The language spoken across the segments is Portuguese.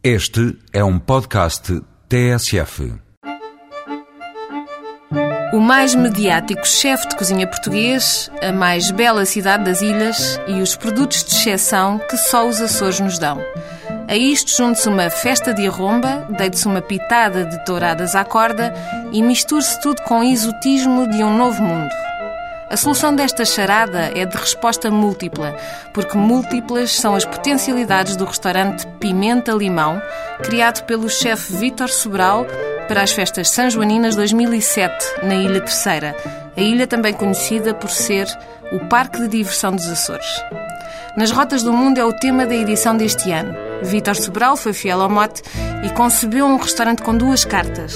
Este é um podcast TSF. O mais mediático chefe de cozinha português, a mais bela cidade das ilhas e os produtos de exceção que só os Açores nos dão. A isto junte-se uma festa de arromba, deite-se uma pitada de touradas à corda e misture-se tudo com o exotismo de um novo mundo. A solução desta charada é de resposta múltipla, porque múltiplas são as potencialidades do restaurante Pimenta Limão, criado pelo chefe Vítor Sobral para as festas São Joaninas 2007, na Ilha Terceira, a ilha também conhecida por ser o Parque de Diversão dos Açores. Nas Rotas do Mundo é o tema da edição deste ano. Vítor Sobral foi fiel ao mote e concebeu um restaurante com duas cartas.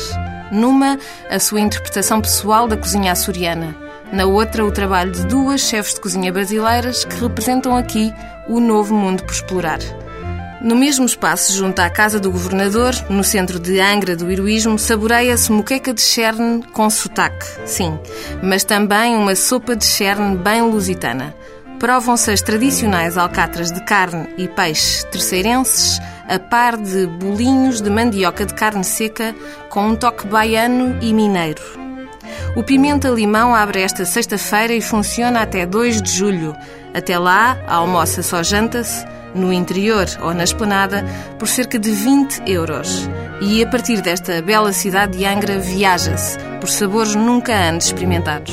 Numa, a sua interpretação pessoal da cozinha açoriana na outra, o trabalho de duas chefes de cozinha brasileiras que representam aqui o novo mundo por explorar. No mesmo espaço, junto à Casa do Governador, no centro de Angra do Heroísmo, saboreia-se moqueca de cherne com sotaque, sim, mas também uma sopa de cherne bem lusitana. Provam-se as tradicionais alcatras de carne e peixe terceirenses, a par de bolinhos de mandioca de carne seca com um toque baiano e mineiro. O Pimenta Limão abre esta sexta-feira e funciona até 2 de julho. Até lá, almoça só janta-se, no interior ou na esplanada, por cerca de 20 euros. E a partir desta bela cidade de Angra, viaja-se, por sabores nunca antes experimentados.